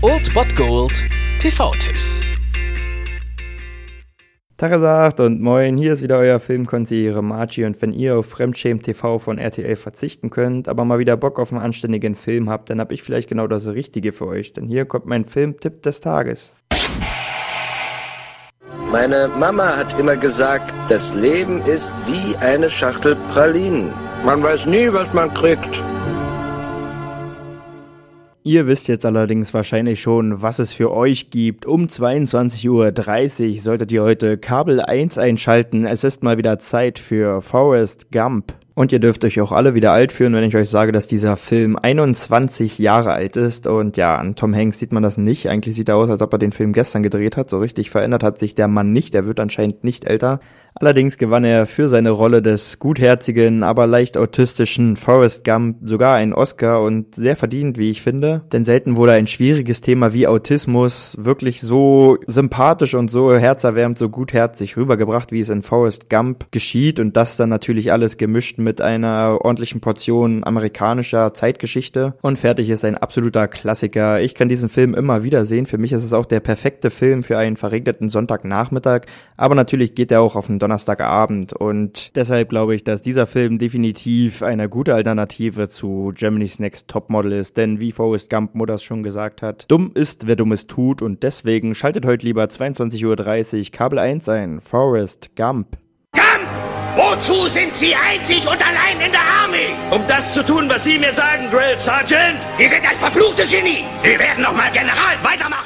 Old Bot Gold TV-Tipps. Tagesagt und moin, hier ist wieder euer Filmkonsigliere Margie und wenn ihr auf Fremdschämen TV von RTL verzichten könnt, aber mal wieder Bock auf einen anständigen Film habt, dann hab ich vielleicht genau das Richtige für euch, denn hier kommt mein Filmtipp des Tages. Meine Mama hat immer gesagt, das Leben ist wie eine Schachtel Pralinen. Man weiß nie, was man kriegt. Ihr wisst jetzt allerdings wahrscheinlich schon, was es für euch gibt. Um 22.30 Uhr solltet ihr heute Kabel 1 einschalten. Es ist mal wieder Zeit für Forrest Gump. Und ihr dürft euch auch alle wieder alt fühlen, wenn ich euch sage, dass dieser Film 21 Jahre alt ist. Und ja, an Tom Hanks sieht man das nicht. Eigentlich sieht er aus, als ob er den Film gestern gedreht hat. So richtig verändert hat sich der Mann nicht. Er wird anscheinend nicht älter. Allerdings gewann er für seine Rolle des gutherzigen, aber leicht autistischen Forrest Gump sogar einen Oscar und sehr verdient, wie ich finde. Denn selten wurde ein schwieriges Thema wie Autismus wirklich so sympathisch und so herzerwärmend, so gutherzig rübergebracht, wie es in Forrest Gump geschieht und das dann natürlich alles gemischt mit einer ordentlichen Portion amerikanischer Zeitgeschichte und fertig ist ein absoluter Klassiker. Ich kann diesen Film immer wieder sehen. Für mich ist es auch der perfekte Film für einen verregneten Sonntagnachmittag, aber natürlich geht er auch auf einen Donnerstagabend und deshalb glaube ich, dass dieser Film definitiv eine gute Alternative zu Germany's Next Topmodel ist, denn wie Forrest Gump Mutters schon gesagt hat, dumm ist, wer Dummes tut und deswegen schaltet heute lieber 22.30 Uhr Kabel 1 ein. Forrest Gump. Gump! Wozu sind Sie einzig und allein in der Armee? Um das zu tun, was Sie mir sagen, Drill Sergeant! Sie sind ein verfluchtes Genie! Wir werden nochmal General weitermachen!